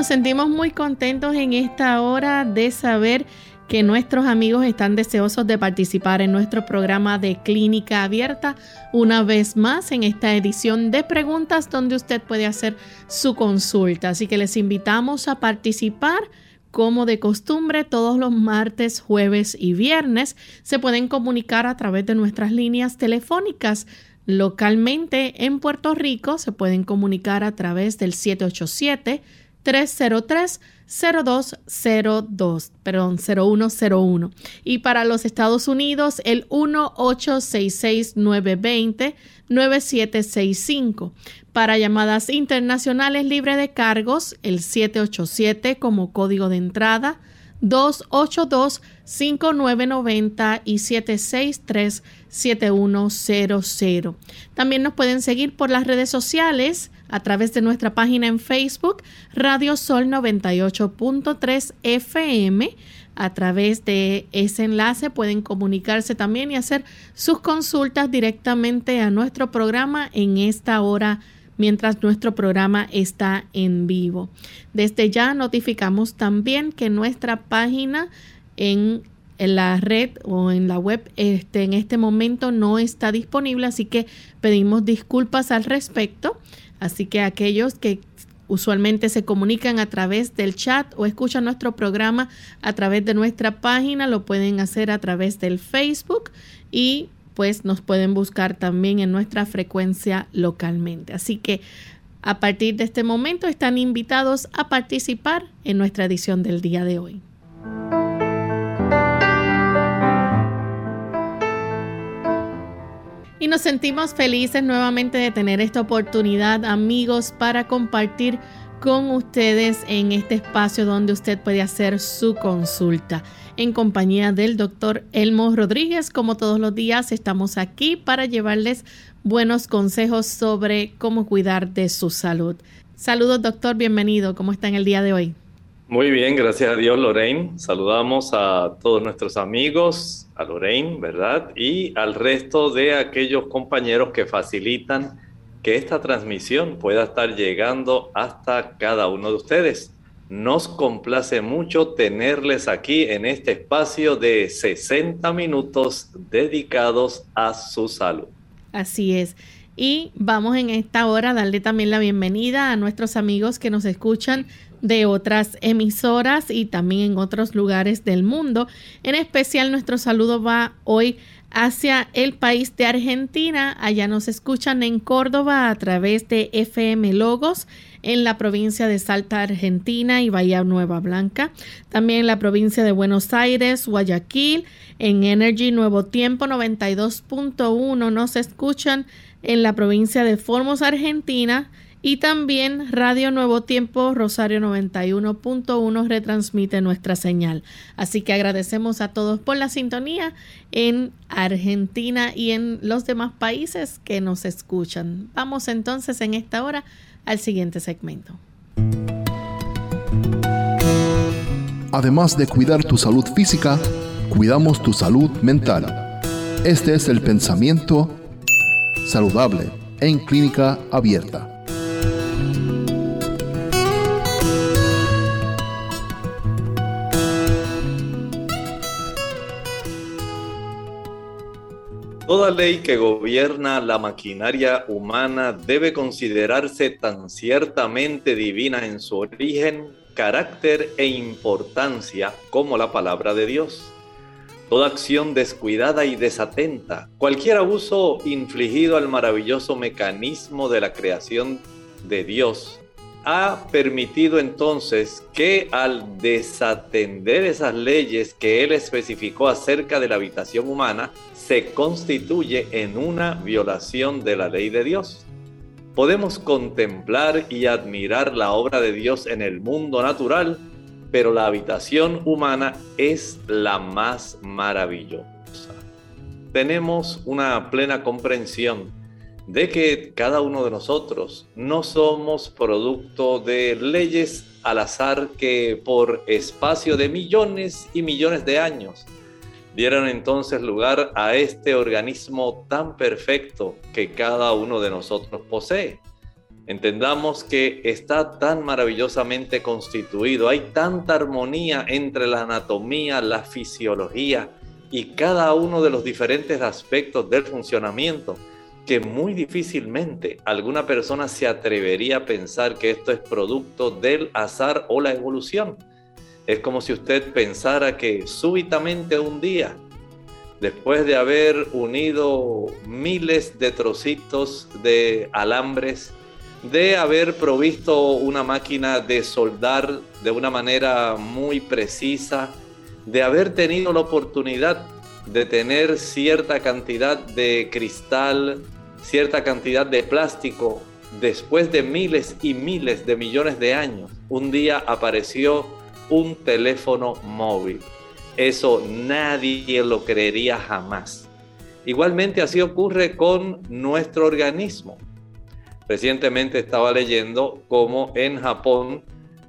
Nos sentimos muy contentos en esta hora de saber que nuestros amigos están deseosos de participar en nuestro programa de clínica abierta una vez más en esta edición de preguntas donde usted puede hacer su consulta. Así que les invitamos a participar. Como de costumbre, todos los martes, jueves y viernes se pueden comunicar a través de nuestras líneas telefónicas. Localmente en Puerto Rico se pueden comunicar a través del 787 303 0202, perdón, 0101. Y para los Estados Unidos, el 1866-920-9765. Para llamadas internacionales libre de cargos, el 787 como código de entrada, 282-5990 y 763-7100. También nos pueden seguir por las redes sociales a través de nuestra página en Facebook, Radio Sol 98.3 FM. A través de ese enlace pueden comunicarse también y hacer sus consultas directamente a nuestro programa en esta hora mientras nuestro programa está en vivo. Desde ya notificamos también que nuestra página en, la red o en la web este, en este momento no está disponible, así que pedimos disculpas al respecto. Así que aquellos que usualmente se comunican a través del chat o escuchan nuestro programa a través de nuestra página, lo pueden hacer a través del Facebook y pues nos pueden buscar también en nuestra frecuencia localmente. Así que a partir de este momento están invitados a participar en nuestra edición del día de hoy. Y nos sentimos felices nuevamente de tener esta oportunidad, amigos, para compartir con ustedes en este espacio donde usted puede hacer su consulta. En compañía del doctor Elmo Rodríguez, como todos los días, estamos aquí para llevarles buenos consejos sobre cómo cuidar de su salud. Saludos, doctor, bienvenido. ¿Cómo está en el día de hoy? Muy bien, gracias a Dios, Lorraine. Saludamos a todos nuestros amigos, a Lorraine, ¿verdad? Y al resto de aquellos compañeros que facilitan que esta transmisión pueda estar llegando hasta cada uno de ustedes. Nos complace mucho tenerles aquí en este espacio de 60 minutos dedicados a su salud. Así es. Y vamos en esta hora a darle también la bienvenida a nuestros amigos que nos escuchan de otras emisoras y también en otros lugares del mundo. En especial nuestro saludo va hoy hacia el país de Argentina. Allá nos escuchan en Córdoba a través de FM Logos en la provincia de Salta, Argentina y Bahía Nueva Blanca. También en la provincia de Buenos Aires, Guayaquil, en Energy Nuevo Tiempo 92.1 nos escuchan en la provincia de Formos, Argentina y también Radio Nuevo Tiempo Rosario 91.1 retransmite nuestra señal. Así que agradecemos a todos por la sintonía en Argentina y en los demás países que nos escuchan. Vamos entonces en esta hora al siguiente segmento. Además de cuidar tu salud física, cuidamos tu salud mental. Este es el pensamiento saludable en clínica abierta. Toda ley que gobierna la maquinaria humana debe considerarse tan ciertamente divina en su origen, carácter e importancia como la palabra de Dios. Toda acción descuidada y desatenta, cualquier abuso infligido al maravilloso mecanismo de la creación de Dios, ha permitido entonces que al desatender esas leyes que él especificó acerca de la habitación humana, se constituye en una violación de la ley de Dios. Podemos contemplar y admirar la obra de Dios en el mundo natural, pero la habitación humana es la más maravillosa. Tenemos una plena comprensión de que cada uno de nosotros no somos producto de leyes al azar que por espacio de millones y millones de años dieron entonces lugar a este organismo tan perfecto que cada uno de nosotros posee. Entendamos que está tan maravillosamente constituido, hay tanta armonía entre la anatomía, la fisiología y cada uno de los diferentes aspectos del funcionamiento que muy difícilmente alguna persona se atrevería a pensar que esto es producto del azar o la evolución. Es como si usted pensara que súbitamente un día, después de haber unido miles de trocitos de alambres, de haber provisto una máquina de soldar de una manera muy precisa, de haber tenido la oportunidad de tener cierta cantidad de cristal, cierta cantidad de plástico, después de miles y miles de millones de años, un día apareció un teléfono móvil. Eso nadie lo creería jamás. Igualmente así ocurre con nuestro organismo. Recientemente estaba leyendo cómo en Japón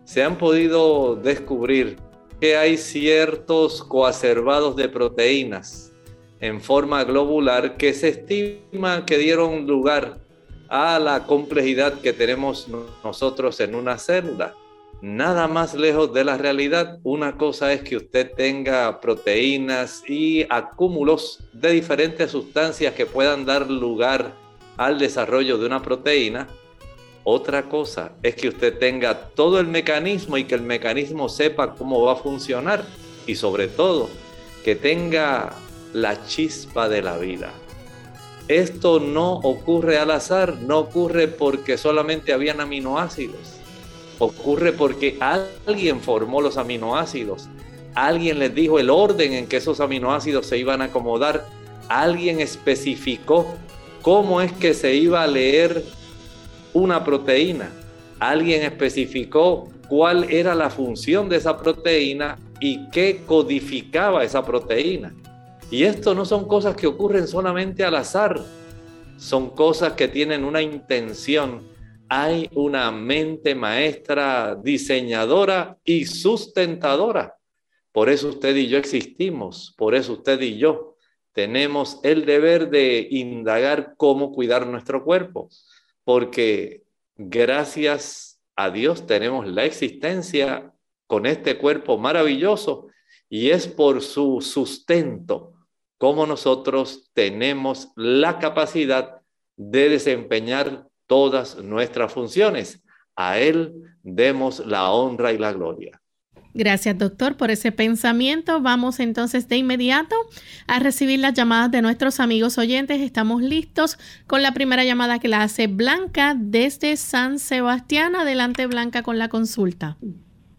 se han podido descubrir que hay ciertos coacervados de proteínas en forma globular que se estima que dieron lugar a la complejidad que tenemos nosotros en una célula. Nada más lejos de la realidad. Una cosa es que usted tenga proteínas y acúmulos de diferentes sustancias que puedan dar lugar al desarrollo de una proteína. Otra cosa es que usted tenga todo el mecanismo y que el mecanismo sepa cómo va a funcionar y sobre todo que tenga la chispa de la vida. Esto no ocurre al azar, no ocurre porque solamente habían aminoácidos. Ocurre porque alguien formó los aminoácidos. Alguien les dijo el orden en que esos aminoácidos se iban a acomodar. Alguien especificó cómo es que se iba a leer una proteína. Alguien especificó cuál era la función de esa proteína y qué codificaba esa proteína. Y esto no son cosas que ocurren solamente al azar, son cosas que tienen una intención. Hay una mente maestra, diseñadora y sustentadora. Por eso usted y yo existimos, por eso usted y yo tenemos el deber de indagar cómo cuidar nuestro cuerpo, porque gracias a Dios tenemos la existencia con este cuerpo maravilloso y es por su sustento, cómo nosotros tenemos la capacidad de desempeñar todas nuestras funciones. A Él demos la honra y la gloria. Gracias, doctor, por ese pensamiento. Vamos entonces de inmediato a recibir las llamadas de nuestros amigos oyentes. Estamos listos con la primera llamada que la hace Blanca desde San Sebastián. Adelante, Blanca, con la consulta.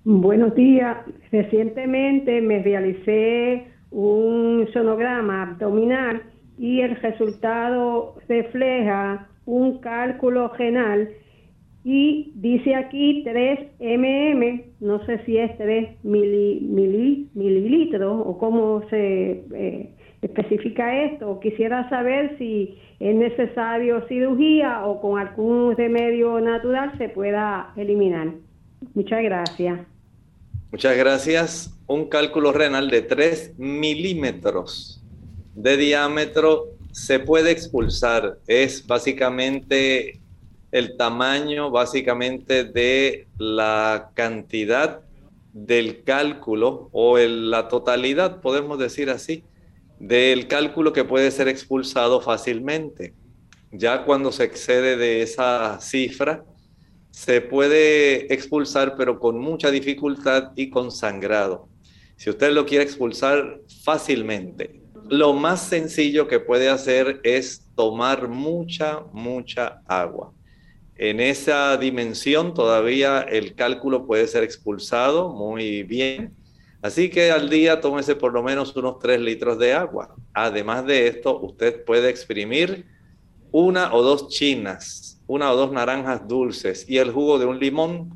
Buenos días. Recientemente me realicé un sonograma abdominal y el resultado refleja un cálculo renal y dice aquí 3 mm, no sé si es 3 mililitros o cómo se eh, especifica esto. Quisiera saber si es necesario cirugía o con algún remedio natural se pueda eliminar. Muchas gracias. Muchas gracias. Un cálculo renal de 3 milímetros de diámetro se puede expulsar. Es básicamente el tamaño, básicamente de la cantidad del cálculo o la totalidad, podemos decir así, del cálculo que puede ser expulsado fácilmente. Ya cuando se excede de esa cifra, se puede expulsar, pero con mucha dificultad y con sangrado. Si usted lo quiere expulsar fácilmente, lo más sencillo que puede hacer es tomar mucha, mucha agua. En esa dimensión todavía el cálculo puede ser expulsado muy bien. Así que al día tómese por lo menos unos 3 litros de agua. Además de esto, usted puede exprimir una o dos chinas, una o dos naranjas dulces y el jugo de un limón.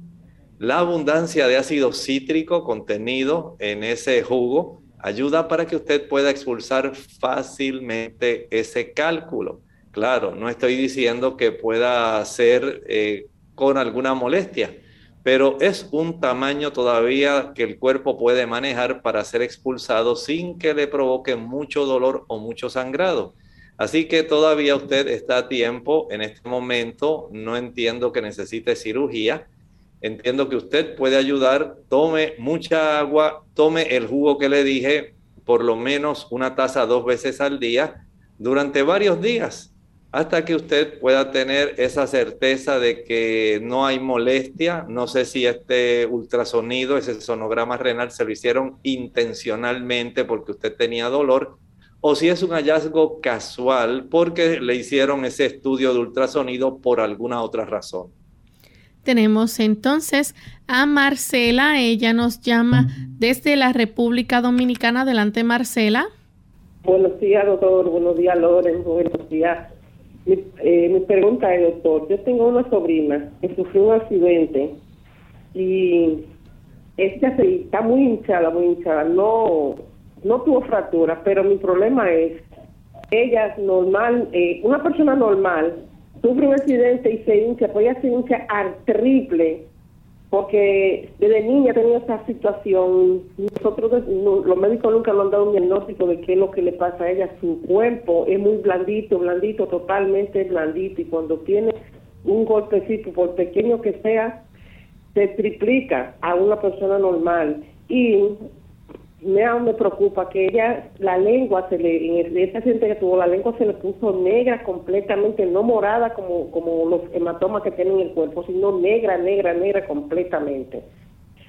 La abundancia de ácido cítrico contenido en ese jugo ayuda para que usted pueda expulsar fácilmente ese cálculo. Claro, no estoy diciendo que pueda ser eh, con alguna molestia, pero es un tamaño todavía que el cuerpo puede manejar para ser expulsado sin que le provoque mucho dolor o mucho sangrado. Así que todavía usted está a tiempo en este momento, no entiendo que necesite cirugía, entiendo que usted puede ayudar, tome mucha agua, tome el jugo que le dije, por lo menos una taza dos veces al día durante varios días hasta que usted pueda tener esa certeza de que no hay molestia. No sé si este ultrasonido, ese sonograma renal se lo hicieron intencionalmente porque usted tenía dolor o si es un hallazgo casual porque le hicieron ese estudio de ultrasonido por alguna otra razón. Tenemos entonces a Marcela, ella nos llama desde la República Dominicana. Adelante, Marcela. Buenos días, doctor. Buenos días, Loren. Buenos días. Mi, eh, mi pregunta es, doctor, yo tengo una sobrina que sufrió un accidente y ella está muy hinchada, muy hinchada. No, no tuvo fractura, pero mi problema es, ella normal, eh, una persona normal sufre un accidente y se hincha, pues ella se hincha al triple porque desde niña tenía esa situación. Nosotros, los médicos nunca nos han dado un diagnóstico de qué es lo que le pasa a ella. Su cuerpo es muy blandito, blandito, totalmente blandito. Y cuando tiene un golpecito, por pequeño que sea, se triplica a una persona normal. Y me, me preocupa que ella, la lengua, se le, en ese accidente que tuvo, la lengua se le puso negra completamente, no morada como, como los hematomas que tiene en el cuerpo, sino negra, negra, negra completamente.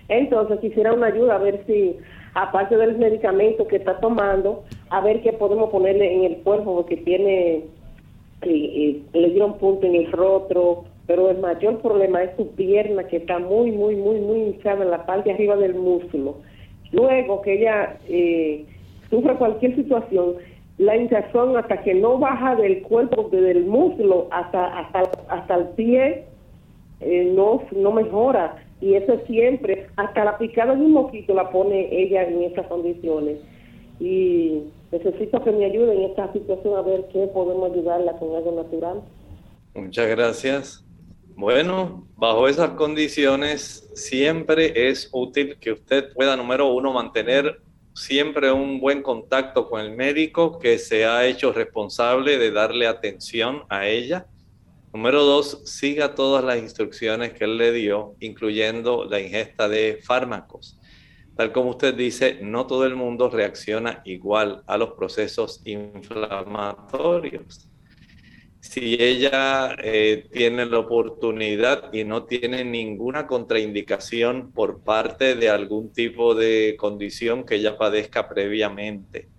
Entonces quisiera una ayuda a ver si, aparte del medicamento que está tomando, a ver qué podemos ponerle en el cuerpo, porque tiene, le dieron punto en el rostro, pero el mayor problema es su pierna que está muy, muy, muy, muy hinchada en la parte de arriba del músculo Luego que ella eh, sufre cualquier situación, la hinchazón hasta que no baja del cuerpo, desde el muslo hasta, hasta, hasta el pie, eh, no, no mejora. Y eso siempre, hasta la picada de un mosquito la pone ella en esas condiciones. Y necesito que me ayude en esta situación a ver qué podemos ayudarla con algo natural. Muchas gracias. Bueno, bajo esas condiciones siempre es útil que usted pueda, número uno, mantener siempre un buen contacto con el médico que se ha hecho responsable de darle atención a ella. Número dos, siga todas las instrucciones que él le dio, incluyendo la ingesta de fármacos. Tal como usted dice, no todo el mundo reacciona igual a los procesos inflamatorios si ella eh, tiene la oportunidad y no tiene ninguna contraindicación por parte de algún tipo de condición que ella padezca previamente.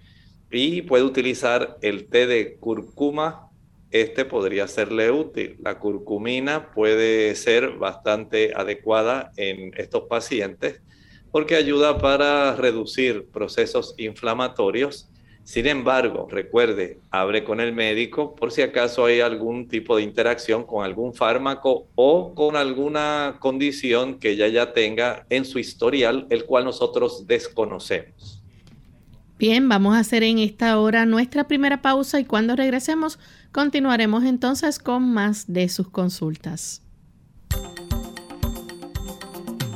Y puede utilizar el té de curcuma, este podría serle útil. La curcumina puede ser bastante adecuada en estos pacientes porque ayuda para reducir procesos inflamatorios sin embargo, recuerde, hable con el médico por si acaso hay algún tipo de interacción con algún fármaco o con alguna condición que ella ya tenga en su historial, el cual nosotros desconocemos. Bien, vamos a hacer en esta hora nuestra primera pausa y cuando regresemos continuaremos entonces con más de sus consultas.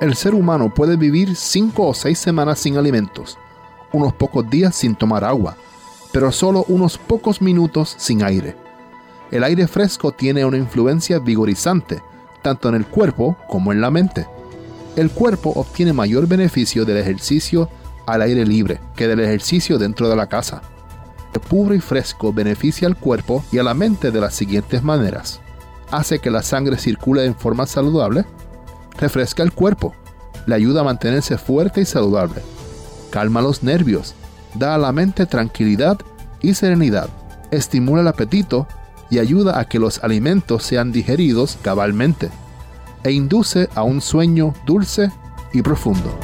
El ser humano puede vivir cinco o seis semanas sin alimentos, unos pocos días sin tomar agua, pero solo unos pocos minutos sin aire. El aire fresco tiene una influencia vigorizante, tanto en el cuerpo como en la mente. El cuerpo obtiene mayor beneficio del ejercicio al aire libre que del ejercicio dentro de la casa. El puro y fresco beneficia al cuerpo y a la mente de las siguientes maneras. Hace que la sangre circule en forma saludable, refresca el cuerpo, le ayuda a mantenerse fuerte y saludable, calma los nervios, da a la mente tranquilidad y serenidad, estimula el apetito y ayuda a que los alimentos sean digeridos cabalmente, e induce a un sueño dulce y profundo.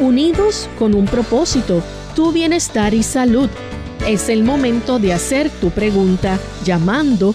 Unidos con un propósito, tu bienestar y salud. Es el momento de hacer tu pregunta llamando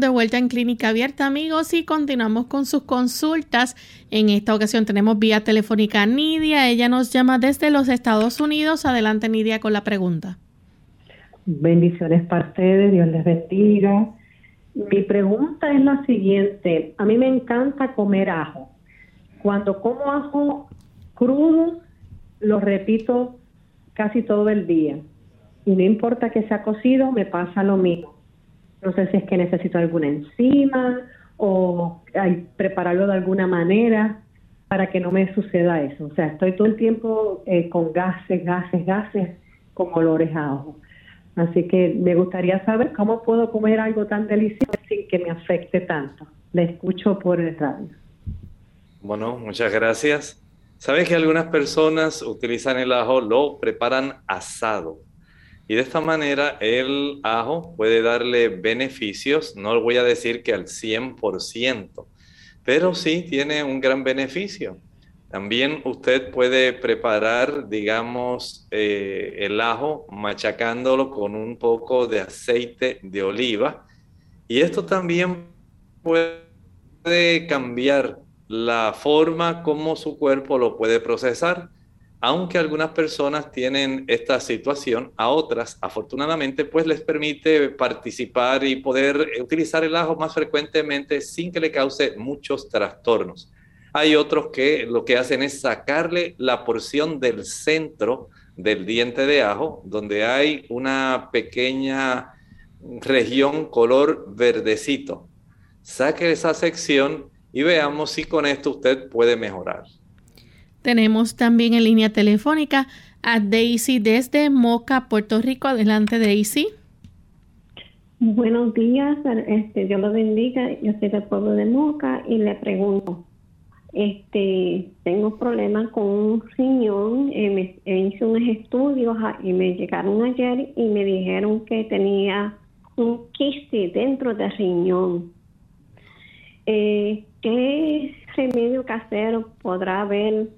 De vuelta en Clínica Abierta, amigos, y continuamos con sus consultas. En esta ocasión tenemos vía telefónica a Nidia. Ella nos llama desde los Estados Unidos. Adelante, Nidia, con la pregunta. Bendiciones para ustedes, Dios les bendiga. Mi pregunta es la siguiente. A mí me encanta comer ajo. Cuando como ajo crudo, lo repito casi todo el día. Y no importa que sea cocido, me pasa lo mismo no sé si es que necesito alguna enzima o prepararlo de alguna manera para que no me suceda eso. O sea, estoy todo el tiempo eh, con gases, gases, gases, con olores a ajo. Así que me gustaría saber cómo puedo comer algo tan delicioso sin que me afecte tanto. Le escucho por el radio. Bueno, muchas gracias. ¿Sabes que algunas personas utilizan el ajo, lo preparan asado? Y de esta manera el ajo puede darle beneficios, no voy a decir que al 100%, pero sí tiene un gran beneficio. También usted puede preparar, digamos, eh, el ajo machacándolo con un poco de aceite de oliva. Y esto también puede cambiar la forma como su cuerpo lo puede procesar aunque algunas personas tienen esta situación, a otras, afortunadamente, pues les permite participar y poder utilizar el ajo más frecuentemente sin que le cause muchos trastornos. Hay otros que lo que hacen es sacarle la porción del centro del diente de ajo, donde hay una pequeña región color verdecito. Saque esa sección y veamos si con esto usted puede mejorar. Tenemos también en línea telefónica a Daisy desde Moca, Puerto Rico. Adelante, Daisy. Buenos días, este, Dios lo bendiga. Yo soy del pueblo de Moca y le pregunto, este, tengo problemas con un riñón, eh, me, hice unos estudios y me llegaron ayer y me dijeron que tenía un quiste dentro del riñón. Eh, ¿Qué remedio casero podrá haber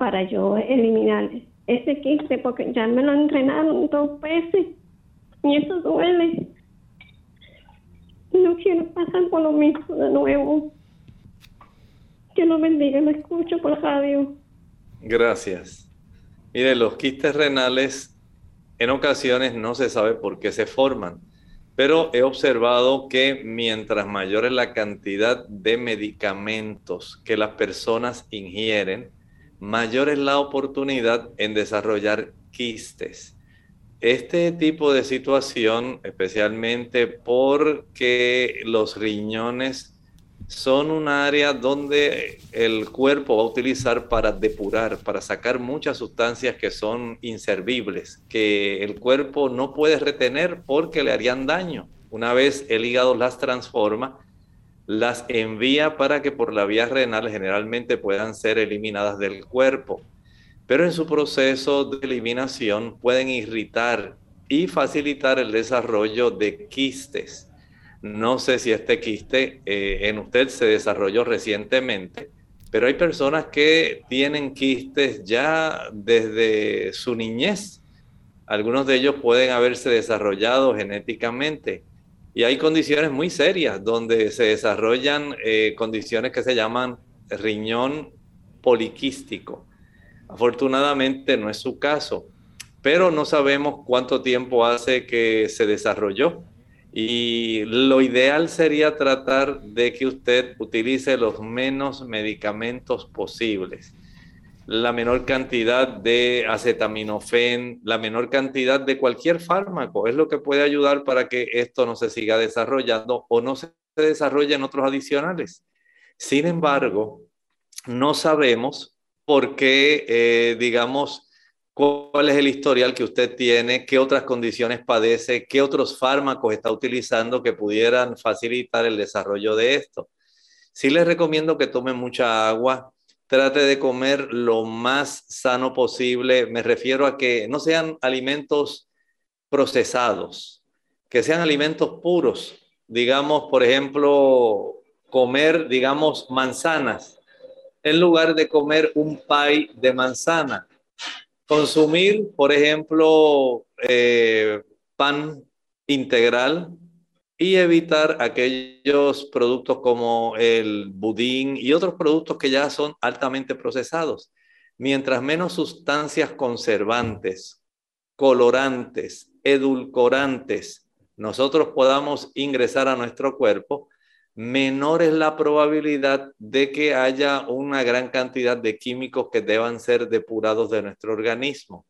para yo eliminar ese quiste porque ya me lo entrenaron dos veces y eso duele. No quiero pasar por lo mismo de nuevo. Que lo bendiga, me escucho por radio. Gracias. Mire, los quistes renales en ocasiones no se sabe por qué se forman, pero he observado que mientras mayor es la cantidad de medicamentos que las personas ingieren, mayor es la oportunidad en desarrollar quistes. este tipo de situación, especialmente porque los riñones son un área donde el cuerpo va a utilizar para depurar, para sacar muchas sustancias que son inservibles, que el cuerpo no puede retener porque le harían daño. Una vez el hígado las transforma, las envía para que por la vía renal generalmente puedan ser eliminadas del cuerpo pero en su proceso de eliminación pueden irritar y facilitar el desarrollo de quistes. No sé si este quiste eh, en usted se desarrolló recientemente, pero hay personas que tienen quistes ya desde su niñez. Algunos de ellos pueden haberse desarrollado genéticamente. Y hay condiciones muy serias donde se desarrollan eh, condiciones que se llaman riñón poliquístico. Afortunadamente no es su caso, pero no sabemos cuánto tiempo hace que se desarrolló. Y lo ideal sería tratar de que usted utilice los menos medicamentos posibles. La menor cantidad de acetaminofén, la menor cantidad de cualquier fármaco es lo que puede ayudar para que esto no se siga desarrollando o no se desarrolle en otros adicionales. Sin embargo, no sabemos por qué, eh, digamos, cuál es el historial que usted tiene, qué otras condiciones padece, qué otros fármacos está utilizando que pudieran facilitar el desarrollo de esto. Sí les recomiendo que tomen mucha agua, trate de comer lo más sano posible. Me refiero a que no sean alimentos procesados, que sean alimentos puros. Digamos, por ejemplo, comer, digamos, manzanas en lugar de comer un pie de manzana. Consumir, por ejemplo, eh, pan integral y evitar aquellos productos como el budín y otros productos que ya son altamente procesados. Mientras menos sustancias conservantes, colorantes, edulcorantes nosotros podamos ingresar a nuestro cuerpo, menor es la probabilidad de que haya una gran cantidad de químicos que deban ser depurados de nuestro organismo.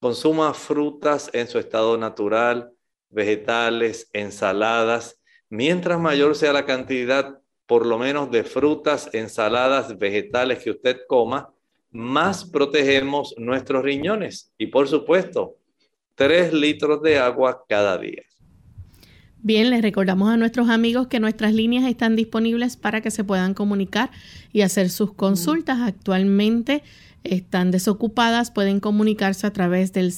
Consuma frutas en su estado natural, vegetales, ensaladas. Mientras mayor sea la cantidad, por lo menos, de frutas, ensaladas, vegetales que usted coma, más protegemos nuestros riñones. Y por supuesto, tres litros de agua cada día. Bien, les recordamos a nuestros amigos que nuestras líneas están disponibles para que se puedan comunicar y hacer sus consultas. Actualmente están desocupadas, pueden comunicarse a través del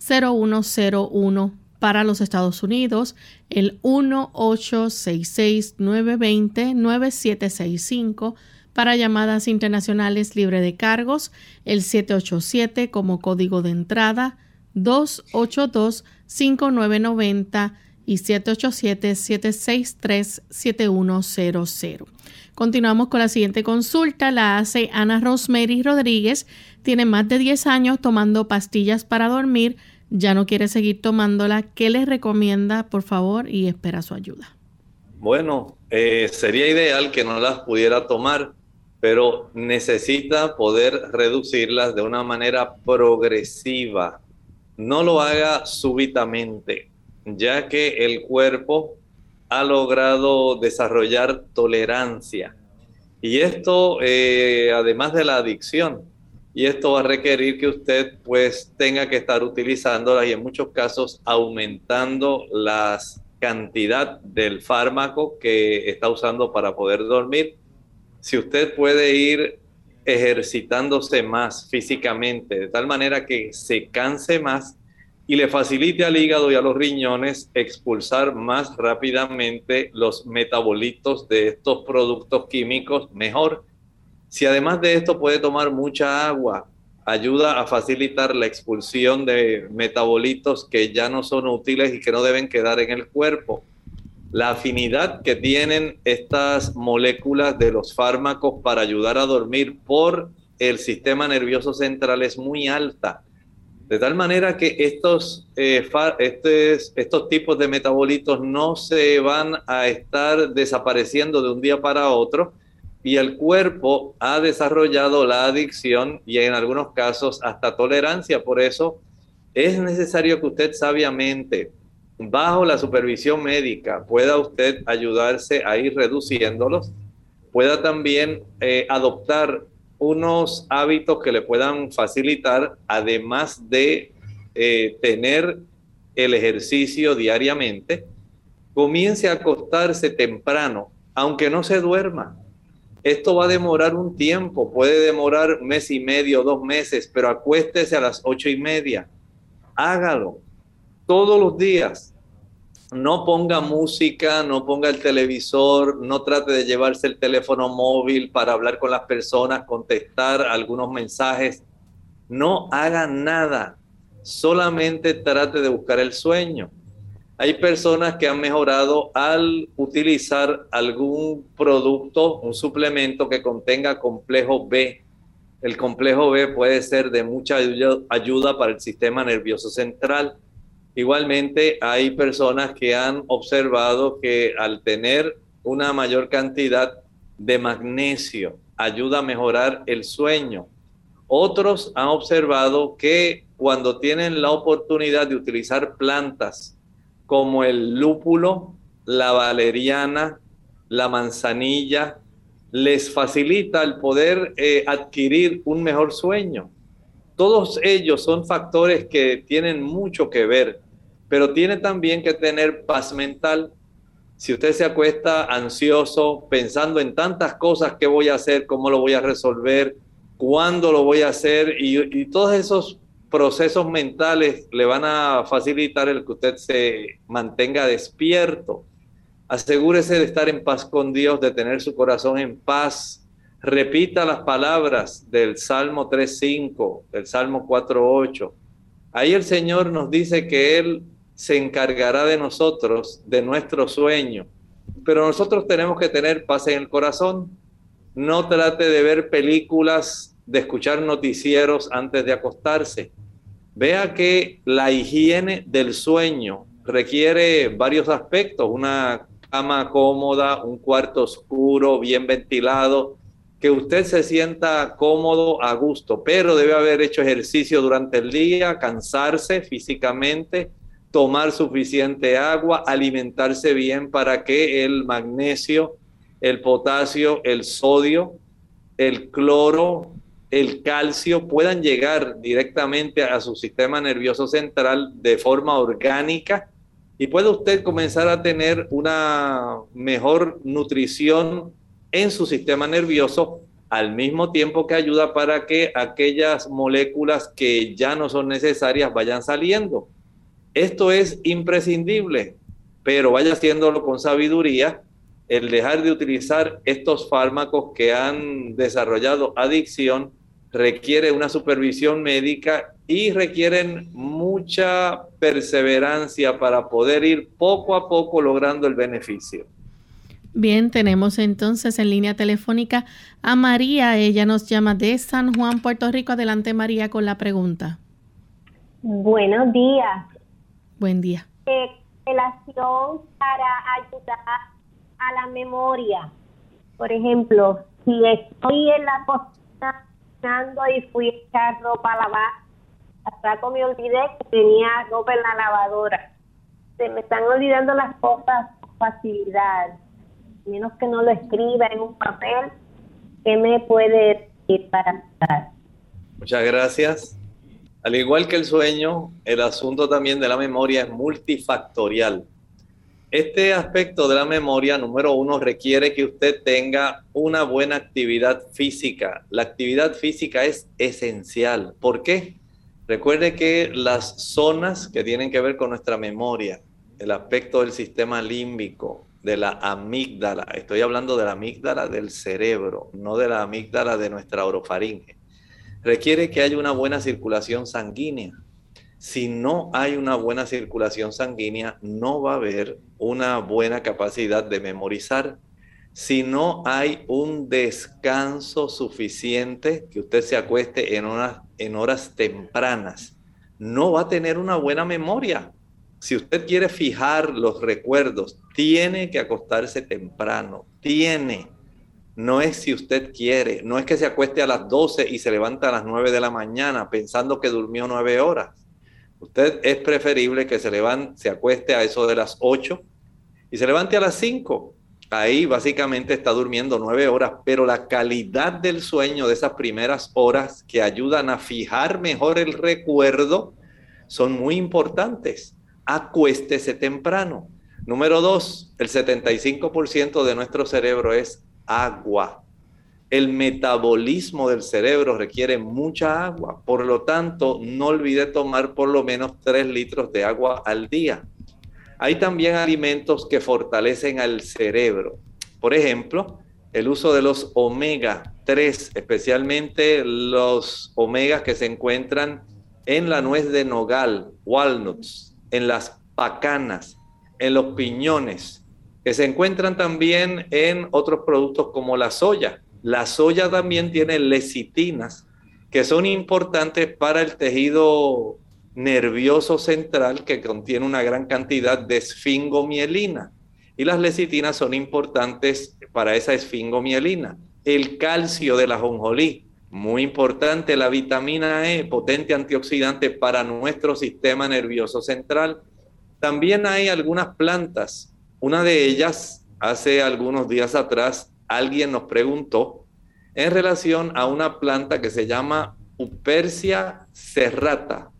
787-303-0101 para los Estados Unidos, el 1866-920-9765 para llamadas internacionales libre de cargos, el 787 como código de entrada, 282 5990 y 787-763-7100. Continuamos con la siguiente consulta. La hace Ana Rosemary Rodríguez. Tiene más de 10 años tomando pastillas para dormir. Ya no quiere seguir tomándola. ¿Qué les recomienda, por favor? Y espera su ayuda. Bueno, eh, sería ideal que no las pudiera tomar, pero necesita poder reducirlas de una manera progresiva no lo haga súbitamente, ya que el cuerpo ha logrado desarrollar tolerancia. Y esto, eh, además de la adicción, y esto va a requerir que usted pues tenga que estar utilizándola y en muchos casos aumentando la cantidad del fármaco que está usando para poder dormir. Si usted puede ir ejercitándose más físicamente, de tal manera que se canse más y le facilite al hígado y a los riñones expulsar más rápidamente los metabolitos de estos productos químicos, mejor. Si además de esto puede tomar mucha agua, ayuda a facilitar la expulsión de metabolitos que ya no son útiles y que no deben quedar en el cuerpo la afinidad que tienen estas moléculas de los fármacos para ayudar a dormir por el sistema nervioso central es muy alta. De tal manera que estos, eh, estos tipos de metabolitos no se van a estar desapareciendo de un día para otro, y el cuerpo ha desarrollado la adicción y en algunos casos hasta tolerancia. Por eso es necesario que usted sabiamente, bajo la supervisión médica, pueda usted ayudarse a ir reduciéndolos, pueda también eh, adoptar unos hábitos que le puedan facilitar, además de eh, tener el ejercicio diariamente, comience a acostarse temprano, aunque no se duerma. Esto va a demorar un tiempo, puede demorar mes y medio, dos meses, pero acuéstese a las ocho y media. Hágalo todos los días. No ponga música, no ponga el televisor, no trate de llevarse el teléfono móvil para hablar con las personas, contestar algunos mensajes. No haga nada solamente trate de buscar el sueño. Hay personas que han mejorado al utilizar algún producto, un suplemento que contenga complejo B. El complejo B puede ser de mucha ayuda para el sistema nervioso central. Igualmente, hay personas que han observado que al tener una mayor cantidad de magnesio ayuda a mejorar el sueño. Otros han observado que cuando tienen la oportunidad de utilizar plantas como el lúpulo, la valeriana, la manzanilla, les facilita el poder eh, adquirir un mejor sueño. Todos ellos son factores que tienen mucho que ver, pero tiene también que tener paz mental. Si usted se acuesta ansioso, pensando en tantas cosas que voy a hacer, cómo lo voy a resolver, cuándo lo voy a hacer, y, y todos esos procesos mentales le van a facilitar el que usted se mantenga despierto. Asegúrese de estar en paz con Dios, de tener su corazón en paz. Repita las palabras del Salmo 3.5, del Salmo 4.8. Ahí el Señor nos dice que Él se encargará de nosotros, de nuestro sueño. Pero nosotros tenemos que tener paz en el corazón. No trate de ver películas, de escuchar noticieros antes de acostarse Vea que la higiene del sueño requiere varios aspectos, una cama cómoda, un cuarto oscuro, bien ventilado, que usted se sienta cómodo, a gusto, pero debe haber hecho ejercicio durante el día, cansarse físicamente, tomar suficiente agua, alimentarse bien para que el magnesio, el potasio, el sodio, el cloro, el calcio puedan llegar directamente a su sistema nervioso central de forma orgánica y puede usted comenzar a tener una mejor nutrición en su sistema nervioso al mismo tiempo que ayuda para que aquellas moléculas que ya no son necesarias vayan saliendo. Esto es imprescindible, pero vaya haciéndolo con sabiduría. El dejar de utilizar estos fármacos que han desarrollado adicción requiere una supervisión médica y requieren mucha perseverancia para poder ir poco a poco logrando el beneficio. Bien, tenemos entonces en línea telefónica a María. Ella nos llama de San Juan, Puerto Rico. Adelante, María, con la pregunta. Buenos días. Buen día. Eh, relación para ayudar a la memoria. Por ejemplo, si estoy en la cocina y fui a echar ropa a lavar. Hasta me olvidé que tenía ropa en la lavadora. Se me están olvidando las cosas con facilidad. Menos que no lo escriba en un papel, ¿qué me puede decir? Muchas gracias. Al igual que el sueño, el asunto también de la memoria es multifactorial. Este aspecto de la memoria, número uno, requiere que usted tenga una buena actividad física. La actividad física es esencial. ¿Por qué? Recuerde que las zonas que tienen que ver con nuestra memoria, el aspecto del sistema límbico, de la amígdala, estoy hablando de la amígdala del cerebro, no de la amígdala de nuestra orofaringe, requiere que haya una buena circulación sanguínea si no hay una buena circulación sanguínea, no va a haber una buena capacidad de memorizar. Si no hay un descanso suficiente, que usted se acueste en horas, tempranas, no va a tener una buena memoria. Si usted quiere fijar los recuerdos, tiene que acostarse temprano, tiene. no es si usted quiere, no es que se acueste a las 12 y se levanta a las 9 de la mañana pensando que durmió 9 horas. Usted es preferible que se levante, se acueste a eso de las 8 y se levante a las 5. Ahí básicamente está durmiendo 9 horas, pero la calidad del sueño de esas primeras horas que ayudan a fijar mejor el recuerdo son muy importantes. Acuéstese temprano. Número dos, el 75% de nuestro cerebro es agua. El metabolismo del cerebro requiere mucha agua, por lo tanto, no olvide tomar por lo menos 3 litros de agua al día. Hay también alimentos que fortalecen al cerebro. Por ejemplo, el uso de los omega 3, especialmente los omegas que se encuentran en la nuez de nogal, walnuts, en las pacanas, en los piñones, que se encuentran también en otros productos como la soya. La soya también tiene lecitinas que son importantes para el tejido nervioso central que contiene una gran cantidad de esfingomielina. Y las lecitinas son importantes para esa esfingomielina. El calcio de la jonjolí, muy importante. La vitamina E, potente antioxidante para nuestro sistema nervioso central. También hay algunas plantas una de ellas, hace algunos días atrás, alguien nos preguntó en relación a una planta que se llama Upersia serrata.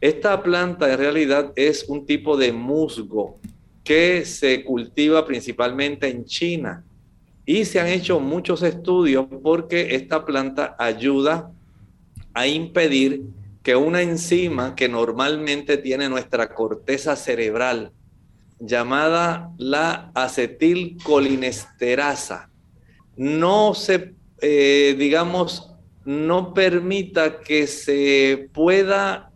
Esta planta en realidad es un tipo de musgo que se cultiva principalmente en China y se han hecho muchos estudios porque esta planta ayuda a impedir que una enzima que normalmente tiene nuestra corteza cerebral llamada la acetilcolinesterasa no se, eh, digamos, no permita que se pueda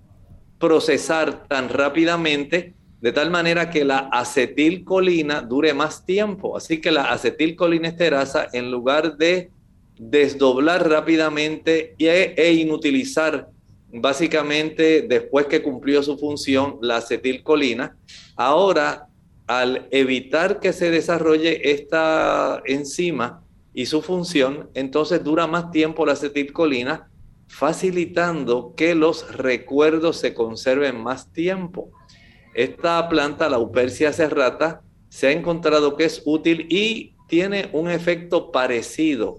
procesar tan rápidamente de tal manera que la acetilcolina dure más tiempo. Así que la acetilcolinesterasa, en lugar de desdoblar rápidamente e, e inutilizar básicamente después que cumplió su función la acetilcolina, ahora al evitar que se desarrolle esta enzima y su función, entonces dura más tiempo la acetilcolina, facilitando que los recuerdos se conserven más tiempo. Esta planta, la Upersia serrata, se ha encontrado que es útil y tiene un efecto parecido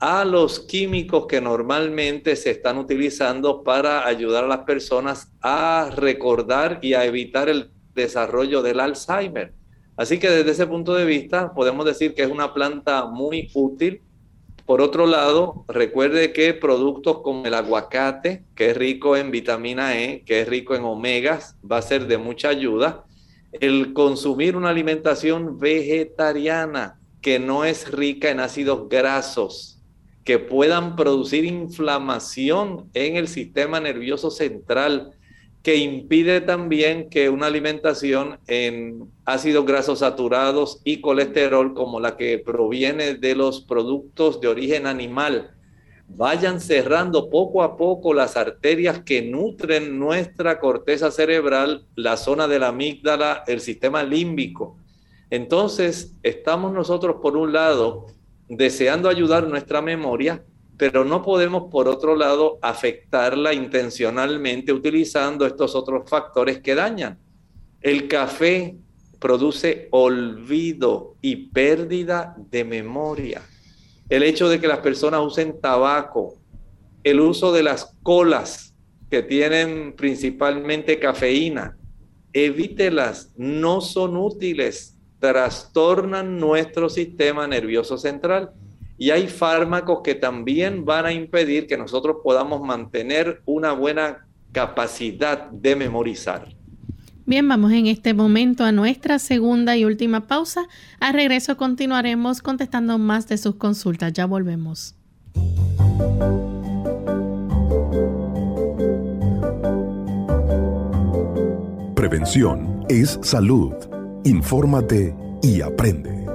a los químicos que normalmente se están utilizando para ayudar a las personas a recordar y a evitar el desarrollo del Alzheimer. Así que desde ese punto de vista podemos decir que es una planta muy útil. Por otro lado, recuerde que productos como el aguacate, que es rico en vitamina E, que es rico en omegas, va a ser de mucha ayuda. El consumir una alimentación vegetariana que no es rica en ácidos grasos, que puedan producir inflamación en el sistema nervioso central, que impide también que una alimentación en ácidos grasos saturados y colesterol como la que proviene de los productos de origen animal vayan cerrando poco a poco las arterias que nutren nuestra corteza cerebral, la zona de la amígdala, el sistema límbico. Entonces, estamos nosotros por un lado deseando ayudar nuestra memoria, pero no podemos, por otro lado, afectarla intencionalmente utilizando estos otros factores que dañan. El café produce olvido y pérdida de memoria. El hecho de que las personas usen tabaco, el uso de las colas que tienen principalmente cafeína, evítelas, no son útiles, trastornan nuestro sistema nervioso central y hay fármacos que también van a impedir que nosotros podamos mantener una buena capacidad de memorizar. Bien, vamos en este momento a nuestra segunda y última pausa. Al regreso continuaremos contestando más de sus consultas. Ya volvemos. Prevención es salud. Infórmate y aprende.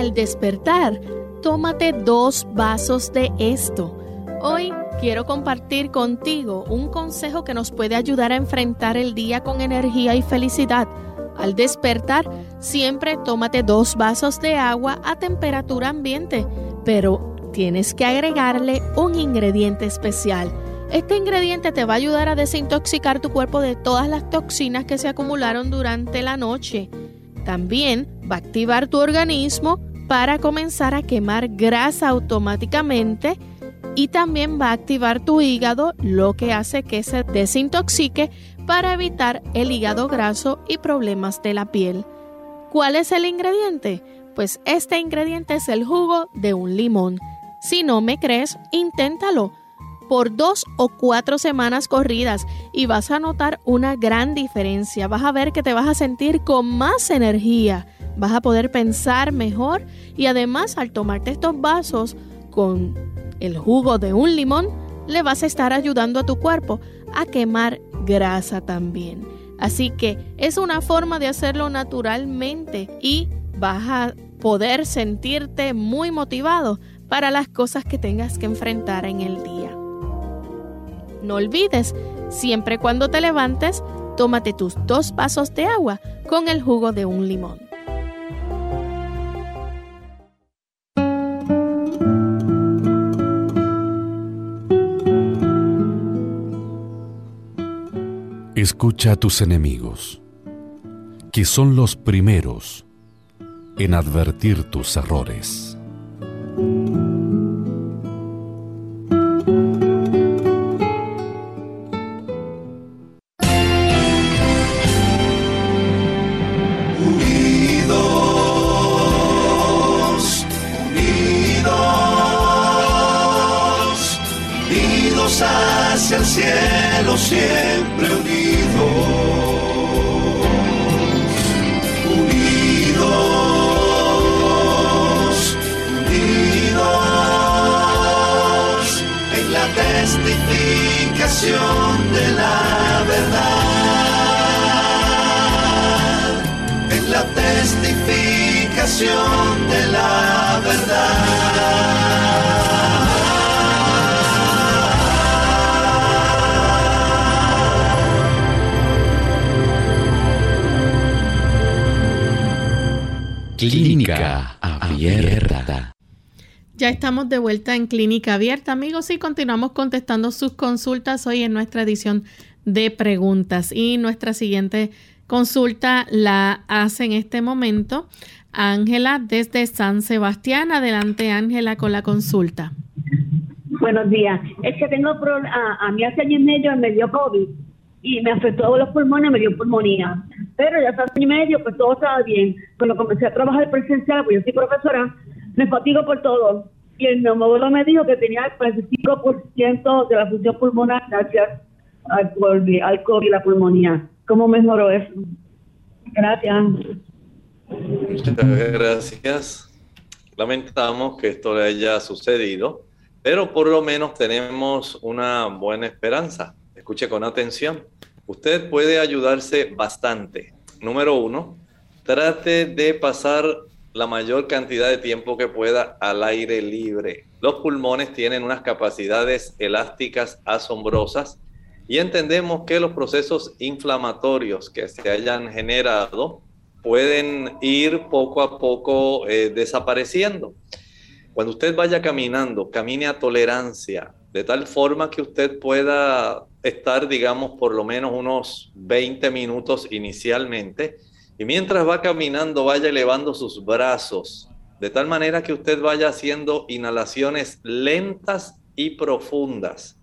Al despertar, tómate dos vasos de esto. Hoy quiero compartir contigo un consejo que nos puede ayudar a enfrentar el día con energía y felicidad Al despertar, siempre tómate dos vasos de agua a temperatura ambiente, pero tienes que agregarle un ingrediente especial. Este ingrediente te va a ayudar a desintoxicar tu cuerpo de todas las toxinas que se acumularon durante la noche. También va a activar tu organismo para comenzar a quemar grasa automáticamente y también va a activar tu hígado, lo que hace que se desintoxique para evitar el hígado graso y problemas de la piel. ¿Cuál es el ingrediente? Pues este ingrediente es el jugo de un limón. Si no me crees, inténtalo por dos o cuatro semanas corridas y vas a notar una gran diferencia. Vas a ver que te vas a sentir con más energía, vas a poder pensar mejor y además al tomarte estos vasos con el jugo de un limón, le vas a estar ayudando a tu cuerpo a quemar grasa también. Así que es una forma de hacerlo naturalmente y vas a poder sentirte muy motivado para las cosas que tengas que enfrentar en el día. No olvides, siempre cuando te levantes, tómate tus dos vasos de agua con el jugo de un limón. Escucha a tus enemigos, que son los primeros en advertir tus errores. Hacia el cielo siempre unidos, estamos de vuelta en Clínica Abierta, amigos, y continuamos contestando sus consultas hoy en nuestra edición de preguntas. Y nuestra siguiente consulta la hace en este momento Ángela desde San Sebastián. Adelante, Ángela, con la consulta. Buenos días. Es que tengo a, a mí hace año y medio me dio COVID y me afectó los pulmones, me dio pulmonía. Pero ya hace año y medio, pues todo estaba bien. Cuando comencé a trabajar presencial, pues yo soy profesora, me fatigo por todo. Y el neumólogo me dijo que tenía el 25% de la función pulmonar gracias al al COVID y la pulmonía. ¿Cómo mejoró eso? Gracias. Muchas gracias. Lamentamos que esto le haya sucedido, pero por lo menos tenemos una buena esperanza. Escuche con atención. Usted puede ayudarse bastante. Número uno, trate de pasar la mayor cantidad de tiempo que pueda al aire libre. Los pulmones tienen unas capacidades elásticas asombrosas y entendemos que los procesos inflamatorios que se hayan generado pueden ir poco a poco eh, desapareciendo. Cuando usted vaya caminando, camine a tolerancia, de tal forma que usted pueda estar, digamos, por lo menos unos 20 minutos inicialmente, y mientras va caminando vaya elevando sus brazos, de tal manera que usted vaya haciendo inhalaciones lentas y profundas,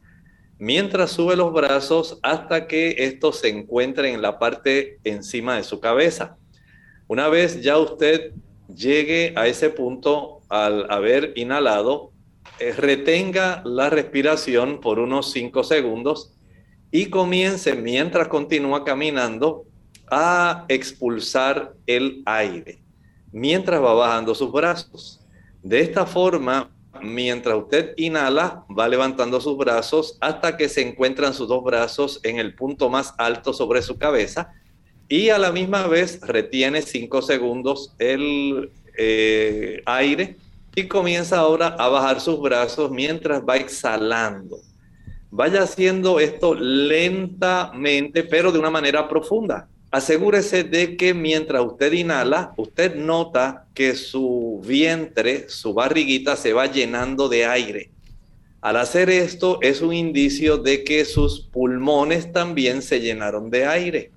mientras sube los brazos hasta que estos se encuentren en la parte encima de su cabeza. Una vez ya usted llegue a ese punto al haber inhalado, eh, retenga la respiración por unos 5 segundos y comience mientras continúa caminando a expulsar el aire mientras va bajando sus brazos. De esta forma, mientras usted inhala, va levantando sus brazos hasta que se encuentran sus dos brazos en el punto más alto sobre su cabeza y a la misma vez retiene 5 segundos el eh, aire y comienza ahora a bajar sus brazos mientras va exhalando. Vaya haciendo esto lentamente, pero de una manera profunda. Asegúrese de que mientras usted inhala, usted nota que su vientre, su barriguita se va llenando de aire. Al hacer esto es un indicio de que sus pulmones también se llenaron de aire.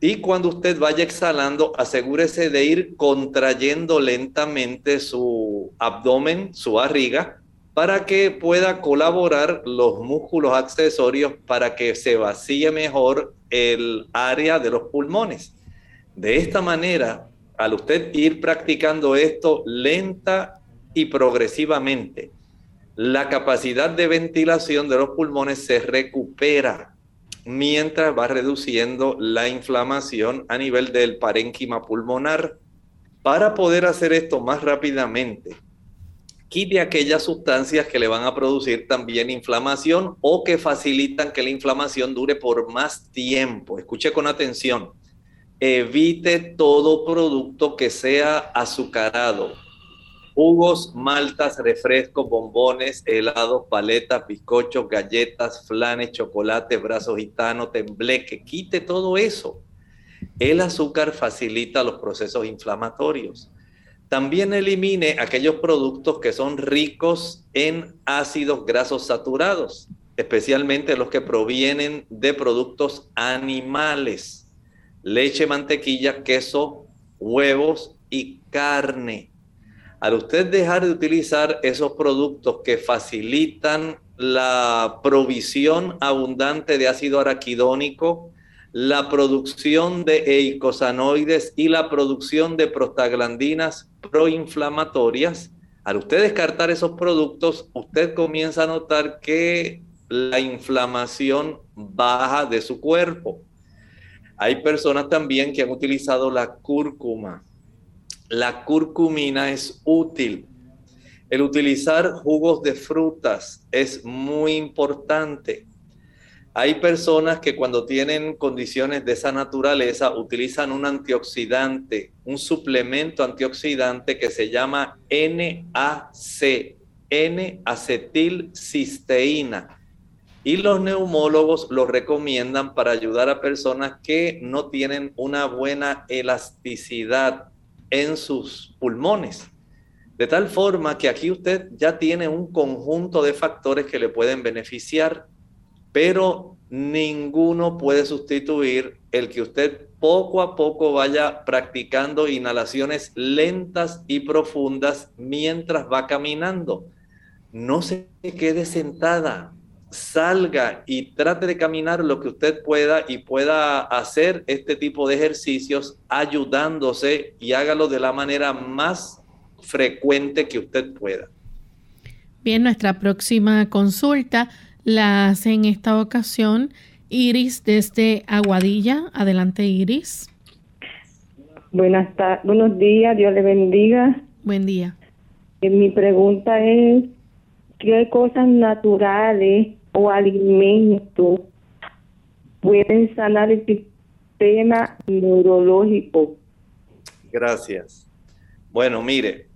Y cuando usted vaya exhalando, asegúrese de ir contrayendo lentamente su abdomen, su barriga, para que pueda colaborar los músculos accesorios para que se vacíe mejor el área de los pulmones. De esta manera, al usted ir practicando esto lenta y progresivamente, la capacidad de ventilación de los pulmones se recupera mientras va reduciendo la inflamación a nivel del parénquima pulmonar. Para poder hacer esto más rápidamente, quite aquellas sustancias que le van a producir también inflamación o que facilitan que la inflamación dure por más tiempo. Escuche con atención. Evite todo producto que sea azucarado, jugos, maltas, refrescos, bombones, helados, paletas, bizcochos, galletas, flanes, chocolate, brazo gitano, tembleque. Quite todo eso. El azúcar facilita los procesos inflamatorios. También elimine aquellos productos que son ricos en ácidos grasos saturados, especialmente los que provienen de productos animales, leche, mantequilla, queso, huevos y carne. Al usted dejar de utilizar esos productos que facilitan la provisión abundante de ácido araquidónico, la producción de eicosanoides y la producción de prostaglandinas proinflamatorias, al usted descartar esos productos, usted comienza a notar que la inflamación baja de su cuerpo. Hay personas también que han utilizado la cúrcuma la curcumina es útil. El utilizar jugos de frutas es muy importante. Hay personas que cuando tienen condiciones de esa naturaleza utilizan un antioxidante, un suplemento antioxidante que se llama NAC, N-acetilcisteína. Y los neumólogos lo recomiendan para ayudar a personas que no tienen una buena elasticidad en sus pulmones. De tal forma que aquí usted ya tiene un conjunto de factores que le pueden beneficiar, pero ninguno puede sustituir el que usted poco a poco vaya practicando inhalaciones lentas y profundas mientras va caminando. No se quede sentada, salga y trate de caminar lo que usted pueda y pueda hacer este tipo de ejercicios ayudándose y hágalo de la manera más frecuente que usted pueda. Bien, nuestra próxima consulta la hace en esta ocasión Iris desde Aguadilla. Adelante, Iris. Buenas buenos días, Dios le bendiga. Buen día. Eh, mi pregunta es, ¿qué cosas naturales o alimentos pueden sanar el sistema neurológico? Gracias. Bueno, mire,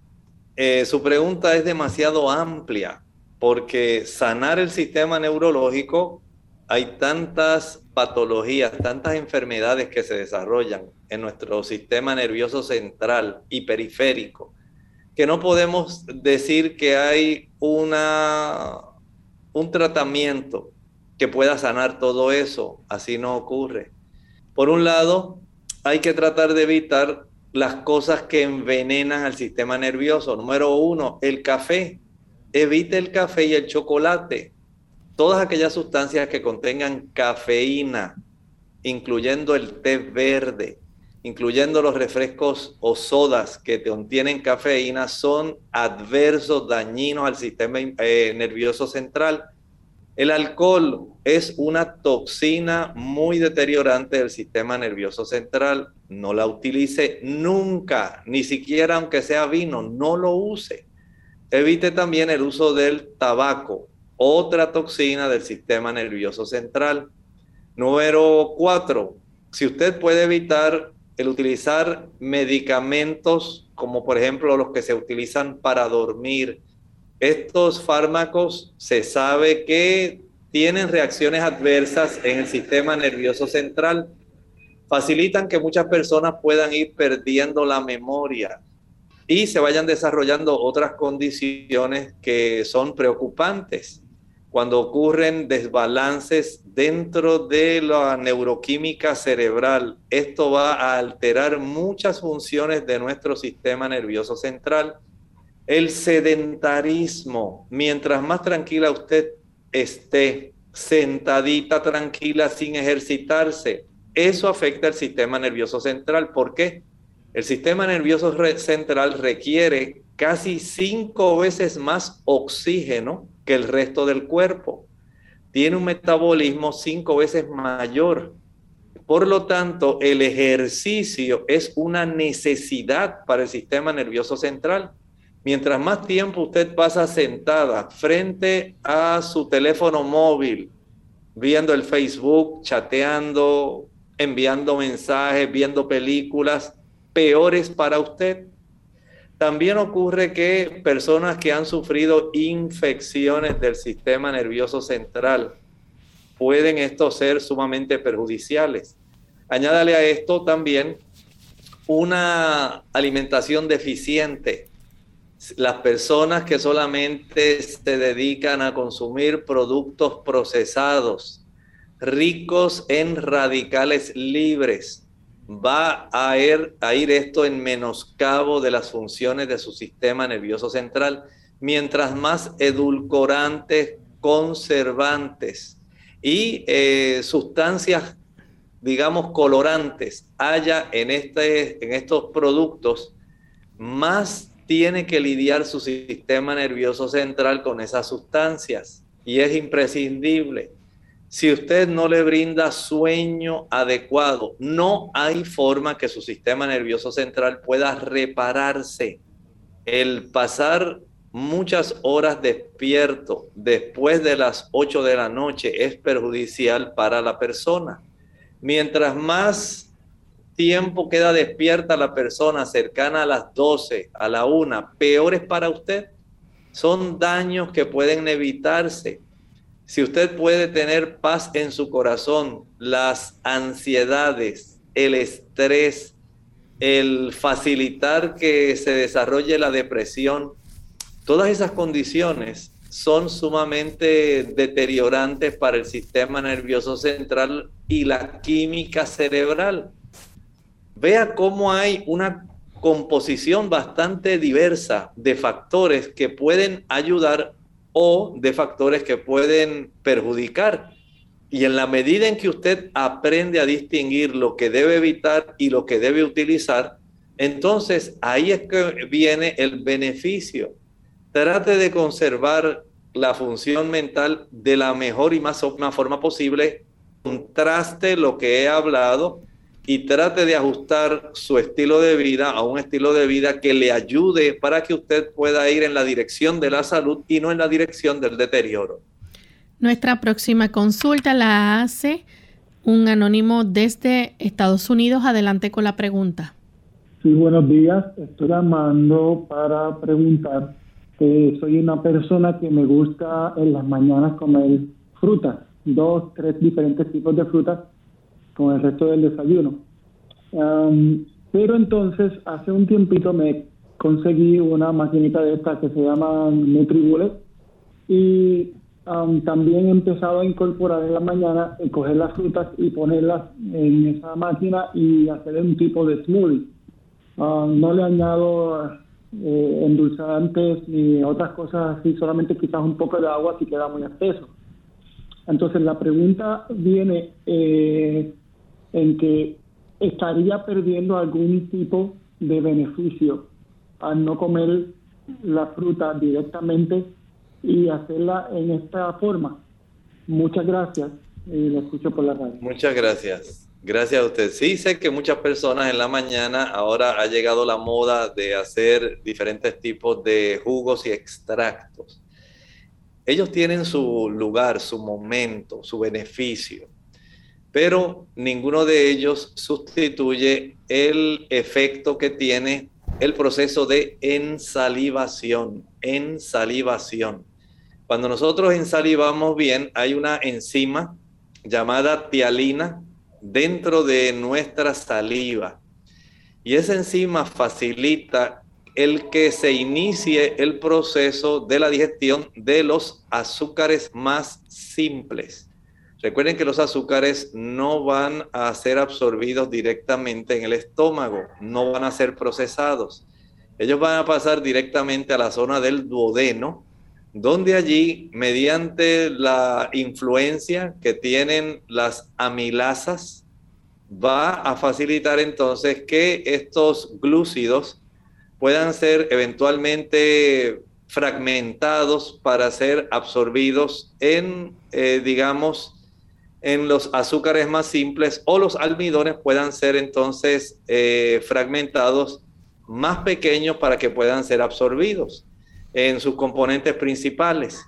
eh, su pregunta es demasiado amplia porque sanar el sistema neurológico, hay tantas patologías, tantas enfermedades que se desarrollan en nuestro sistema nervioso central y periférico, que no podemos decir que hay una un tratamiento que pueda sanar todo eso. Así no ocurre. Por un lado, hay que tratar de evitar las cosas que envenenan al sistema nervioso. Número uno, el café. Evite el café y el chocolate. Todas aquellas sustancias que contengan cafeína, incluyendo el té verde, incluyendo los refrescos o sodas que contienen cafeína, son adversos, dañinos al sistema eh, nervioso central. El alcohol es una toxina muy deteriorante del sistema nervioso central. No la utilice nunca, ni siquiera aunque sea vino, no lo use. Evite también el uso del tabaco, otra toxina del sistema nervioso central. Número cuatro, si usted puede evitar el utilizar medicamentos como por ejemplo los que se utilizan para dormir. Estos fármacos se sabe que tienen reacciones adversas en el sistema nervioso central. facilitan que muchas personas puedan ir perdiendo la memoria y se vayan desarrollando otras condiciones que son preocupantes. Cuando ocurren desbalances dentro de la neuroquímica cerebral, esto va a alterar muchas funciones de nuestro sistema nervioso central. El sedentarismo, mientras más tranquila usted esté, sentadita, tranquila, sin ejercitarse, eso afecta el sistema nervioso central. ¿Por qué? El sistema nervioso central requiere casi cinco veces más oxígeno que el resto del cuerpo. Tiene un metabolismo cinco veces mayor. Por lo tanto, el ejercicio es una necesidad para el sistema nervioso central. Mientras más tiempo usted pasa sentada frente a su teléfono móvil, viendo el Facebook, chateando, enviando mensajes, viendo películas, peores para usted. También ocurre que personas que han sufrido infecciones del sistema nervioso central pueden estos ser sumamente perjudiciales. Añádale a esto también una alimentación deficiente. Las personas que solamente se dedican a consumir productos procesados, ricos en radicales libres, va a ir, esto en menoscabo de las funciones de su sistema nervioso central, mientras más edulcorantes, conservantes y eh, sustancias, digamos, colorantes haya este, en estos productos, más tiene que lidiar su sistema nervioso central con esas sustancias. Y es imprescindible si usted no le brinda sueño adecuado, no hay forma que su sistema nervioso central pueda repararse. El pasar muchas horas despierto después de las 8 de la noche es perjudicial para la persona. Mientras más tiempo queda despierta la persona cercana a las 12, a la 1, peor es para usted. Son daños que pueden evitarse si usted puede tener paz en su corazón, las ansiedades, el estrés, el facilitar que se desarrolle la depresión, todas esas condiciones son sumamente deteriorantes para el sistema nervioso central y la química cerebral. Vea cómo hay una composición bastante diversa de factores que pueden ayudar o de factores que pueden perjudicar. Y en la medida en que usted aprende a distinguir lo que debe evitar y lo que debe utilizar, entonces ahí es que viene el beneficio. Trate de conservar la función mental de la mejor y más óptima forma posible. Contraste lo que he hablado y trate de ajustar su estilo de vida a un estilo de vida que le ayude para que usted pueda ir en la dirección de la salud y no en la dirección del deterioro. Nuestra próxima consulta la hace un anónimo desde Estados Unidos. Adelante con la pregunta. Sí, buenos días. Estoy llamando para preguntar que soy una persona que me gusta en las mañanas comer frutas, dos, tres diferentes tipos de frutas con el resto del desayuno. pero entonces, hace un tiempito me conseguí una maquinita de estas que se llama NutriBullet y también he empezado a incorporar en la mañana, y coger las frutas y ponerlas en esa máquina y hacer un tipo de smoothie. no le añado eh, endulzantes ni otras cosas así, solamente quizás un poco de agua si queda muy espeso. Entonces la pregunta viene, eh, en que estaría perdiendo algún tipo de beneficio al no comer la fruta directamente y hacerla en esta forma. Muchas gracias lo escucho por la radio. Muchas gracias. Gracias a usted. Sí, sé que muchas personas en la mañana ahora ha llegado la moda de hacer diferentes tipos de jugos y extractos. Ellos tienen su lugar, su momento, su beneficio pero ninguno de ellos sustituye el efecto que tiene el proceso de ensalivación, ensalivación. Cuando nosotros ensalivamos bien, hay una enzima llamada tialina dentro de nuestra saliva. Y esa enzima facilita el que se inicie el proceso de la digestión de los azúcares más simples. Recuerden que los azúcares no van a ser absorbidos directamente en el estómago, no van a ser procesados. Ellos van a pasar directamente a la zona del duodeno, donde allí, mediante la influencia que tienen las amilasas, va a facilitar entonces que estos glúcidos puedan ser eventualmente fragmentados para ser absorbidos en, eh, digamos, en los azúcares más simples o los almidones puedan ser entonces eh, fragmentados más pequeños para que puedan ser absorbidos en sus componentes principales.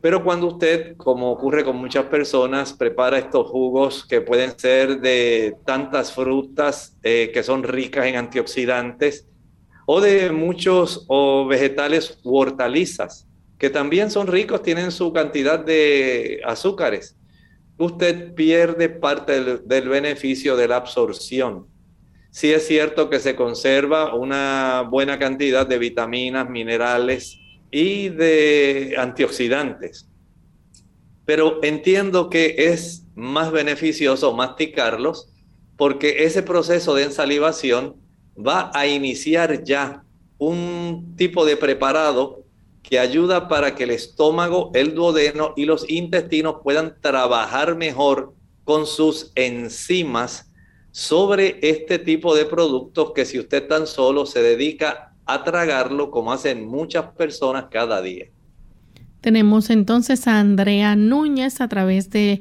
Pero cuando usted, como ocurre con muchas personas, prepara estos jugos que pueden ser de tantas frutas eh, que son ricas en antioxidantes o de muchos o vegetales u hortalizas que también son ricos, tienen su cantidad de azúcares usted pierde parte del, beneficio de la absorción. Sí es cierto que se conserva una buena cantidad de vitaminas, minerales y de antioxidantes, pero entiendo que es más beneficioso masticarlos porque ese proceso de ensalivación va a iniciar ya un tipo de preparado que ayuda para que el estómago, el duodeno y los intestinos puedan trabajar mejor con sus enzimas sobre este tipo de productos que si usted tan solo se dedica a tragarlo como hacen muchas personas cada día. Tenemos entonces a Andrea Núñez a través de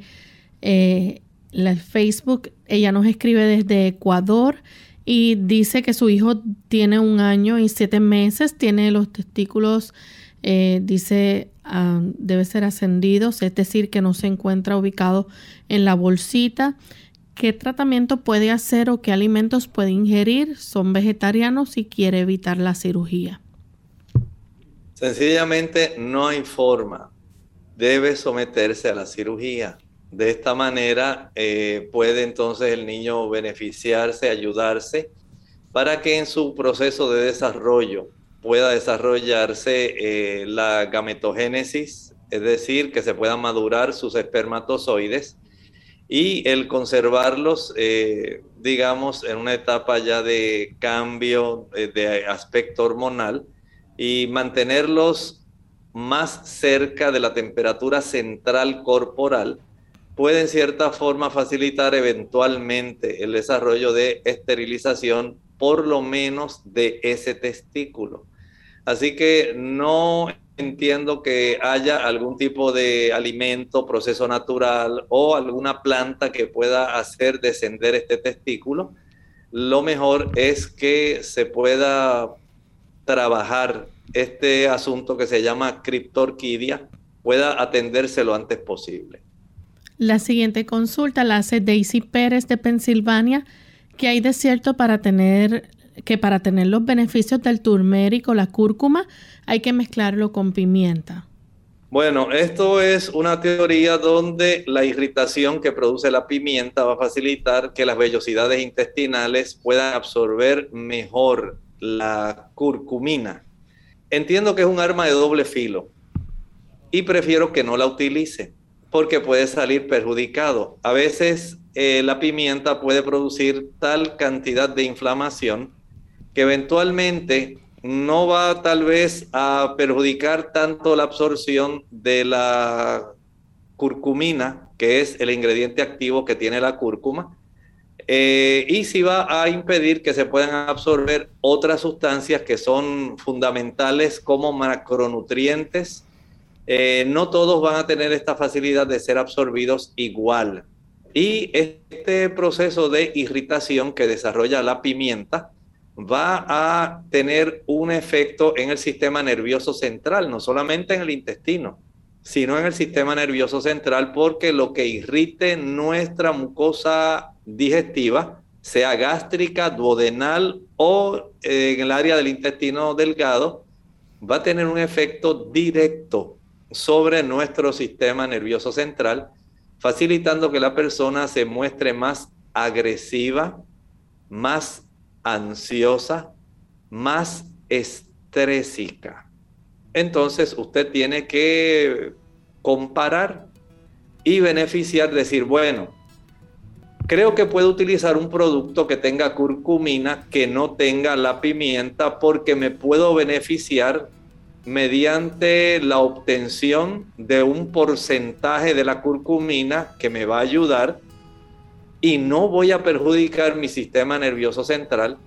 eh, la Facebook. Ella nos escribe desde Ecuador y dice que su hijo tiene un año y siete meses, tiene los testículos eh, dice ah, debe ser ascendido, es decir, que no se encuentra ubicado en la bolsita. ¿Qué tratamiento puede hacer o qué alimentos puede ingerir? Son vegetarianos y quiere evitar la cirugía. Sencillamente no hay forma. Debe someterse a la cirugía. De esta manera eh, puede entonces el niño beneficiarse, ayudarse, para que en su proceso de desarrollo pueda desarrollarse eh, la gametogénesis, es decir, que se puedan madurar sus espermatozoides y el conservarlos, eh, digamos, en una etapa ya de cambio eh, de aspecto hormonal y mantenerlos más cerca de la temperatura central corporal puede en cierta forma facilitar eventualmente el desarrollo de esterilización por lo menos de ese testículo. Así que no entiendo que haya algún tipo de alimento, proceso natural o alguna planta que pueda hacer descender este testículo. Lo mejor es que se pueda trabajar este asunto que se llama criptorquidia, pueda atenderse lo antes posible. La siguiente consulta la hace Daisy Pérez de Pensilvania que hay de cierto para tener que para tener los beneficios del turmérico, la cúrcuma, hay que mezclarlo con pimienta. Bueno, esto es una teoría donde la irritación que produce la pimienta va a facilitar que las vellosidades intestinales puedan absorber mejor la curcumina. Entiendo que es un arma de doble filo y prefiero que no la utilice porque puede salir perjudicado. A veces eh, la pimienta puede producir tal cantidad de inflamación que eventualmente no va tal vez a perjudicar tanto la absorción de la curcumina, que es el ingrediente activo que tiene la cúrcuma, eh, y si va a impedir que se puedan absorber otras sustancias que son fundamentales como macronutrientes. Eh, no todos van a tener esta facilidad de ser absorbidos igual. Y este proceso de irritación que desarrolla la pimienta va a tener un efecto en el sistema nervioso central, no solamente en el intestino, sino en el sistema nervioso central, porque lo que irrite nuestra mucosa digestiva, sea gástrica, duodenal o eh, en el área del intestino delgado, va a tener un efecto directo sobre nuestro sistema nervioso central facilitando que la persona se muestre más agresiva, más ansiosa, más estrésica. Entonces usted tiene que comparar y beneficiar, decir, bueno, creo que puedo utilizar un producto que tenga curcumina, que no tenga la pimienta, porque me puedo beneficiar mediante la obtención de un porcentaje de la curcumina que me va a ayudar y no voy a perjudicar mi sistema nervioso central.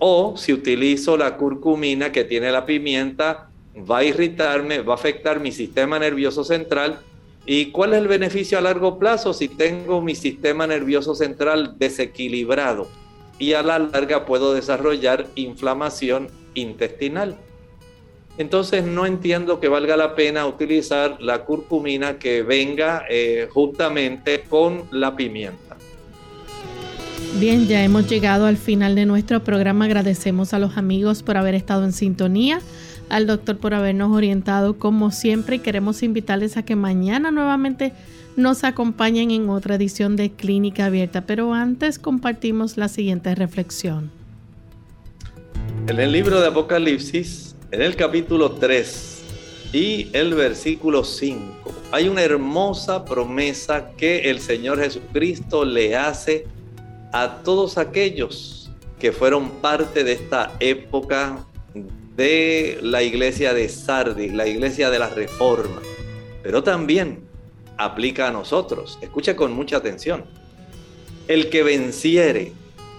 O si utilizo la curcumina que tiene la pimienta, va a irritarme, va a afectar mi sistema nervioso central. ¿Y cuál es el beneficio a largo plazo si tengo mi sistema nervioso central desequilibrado? Y a la larga puedo desarrollar inflamación intestinal. Entonces no entiendo que valga la pena utilizar la curcumina que venga eh, justamente con la pimienta. Bien, ya hemos llegado al final de nuestro programa. Agradecemos a los amigos por haber estado en sintonía, al doctor por habernos orientado como siempre y queremos invitarles a que mañana nuevamente nos acompañen en otra edición de Clínica Abierta. Pero antes compartimos la siguiente reflexión. En el libro de Apocalipsis, en el capítulo 3 y el versículo 5, hay una hermosa promesa que el Señor Jesucristo le hace a todos aquellos que fueron parte de esta época de la iglesia de Sardis, la iglesia de la Reforma, pero también aplica a nosotros. Escucha con mucha atención. El que venciere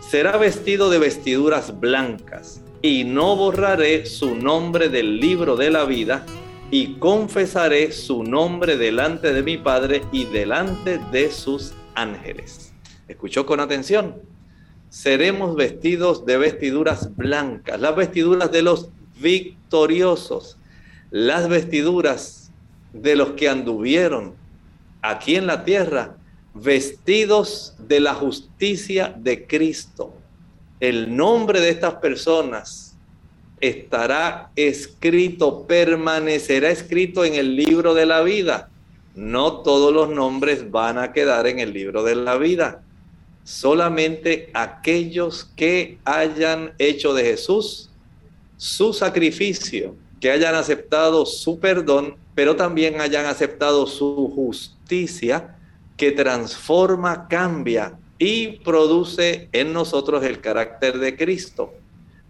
será vestido de vestiduras blancas, y no borraré su nombre del libro de la vida, y confesaré su nombre delante de mi Padre y delante de sus ángeles. Escuchó con atención. Seremos vestidos de vestiduras blancas, las vestiduras de los victoriosos, las vestiduras de los que anduvieron aquí en la tierra, vestidos de la justicia de Cristo. El nombre de estas personas estará escrito, permanecerá escrito en el libro de la vida. No todos los nombres van a quedar en el libro de la vida solamente aquellos que hayan hecho de Jesús su sacrificio, que hayan aceptado su perdón, pero también hayan aceptado su justicia que transforma, cambia y produce en nosotros el carácter de Cristo.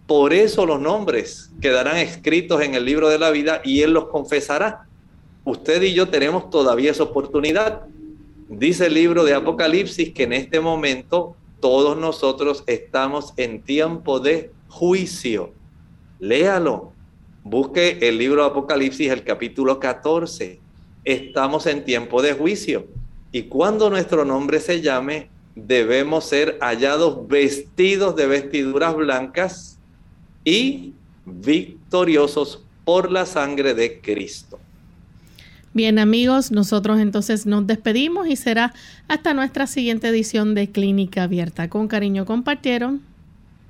Por eso los nombres quedarán escritos en el libro de la vida y Él los confesará. Usted y yo tenemos todavía esa oportunidad Dice el libro de Apocalipsis que en este momento todos nosotros estamos en tiempo de juicio. Léalo. Busque el libro de Apocalipsis, el capítulo 14. Estamos en tiempo de juicio. Y cuando nuestro nombre se llame, debemos ser hallados vestidos de vestiduras blancas y victoriosos por la sangre de Cristo. Bien amigos, nosotros entonces nos despedimos y será hasta nuestra siguiente edición de Clínica Abierta. Con cariño compartieron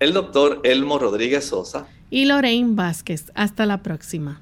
el doctor Elmo Rodríguez Sosa y Lorraine Vázquez. Hasta la próxima.